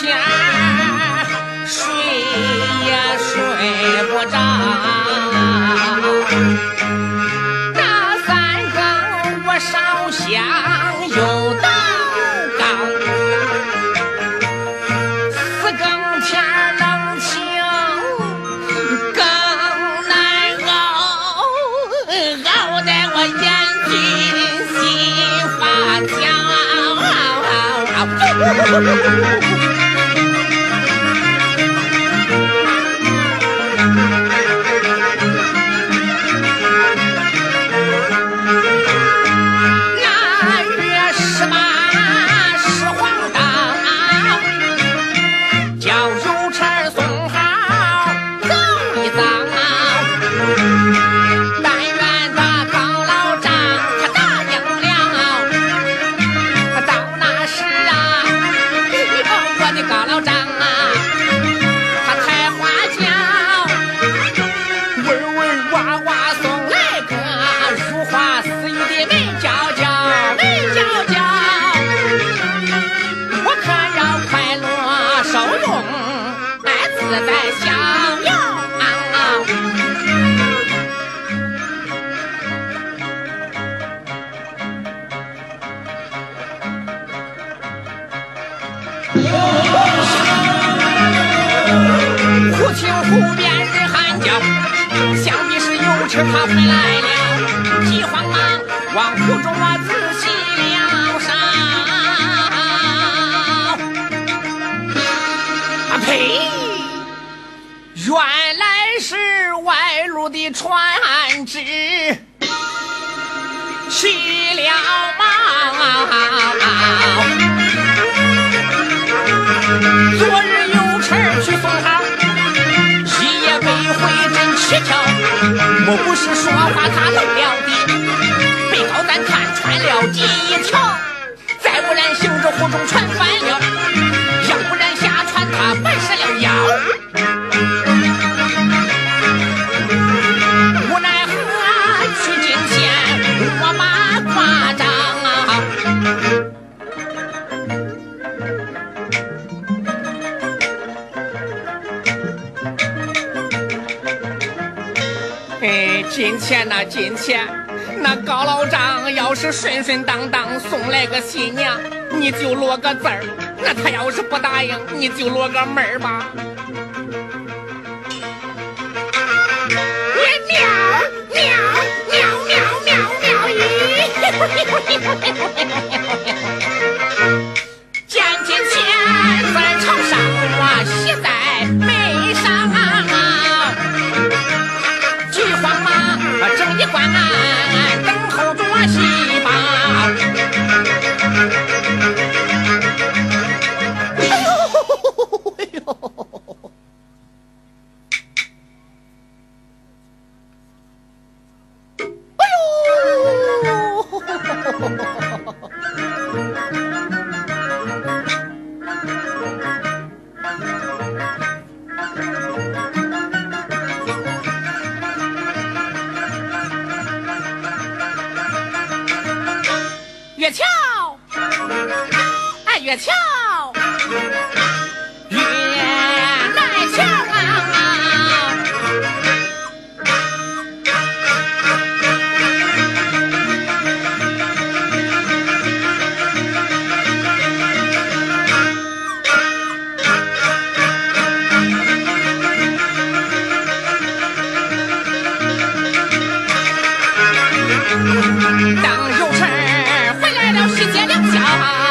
天睡也睡不着。那三更我烧香又祷告，四更天冷清更难熬，熬得我眼睛心发跳。他回来了，急慌忙往湖中我仔细了上。啊呸！原来是外路的船只起了锚。昨日有车去送好，一夜未回真蹊跷。莫不是说话他漏，穿了第一条。再不然行着湖中船翻了，要不然下船他白折了腰。无奈何去今天我把夸张啊。哎，今天呐，今天那高老丈要是顺顺当当送来个新娘，你就落个字儿；那他要是不答应，你就落个门儿吧。喵喵喵喵喵喵咦！月桥，哎，月桥，等有事回来了，世界良宵。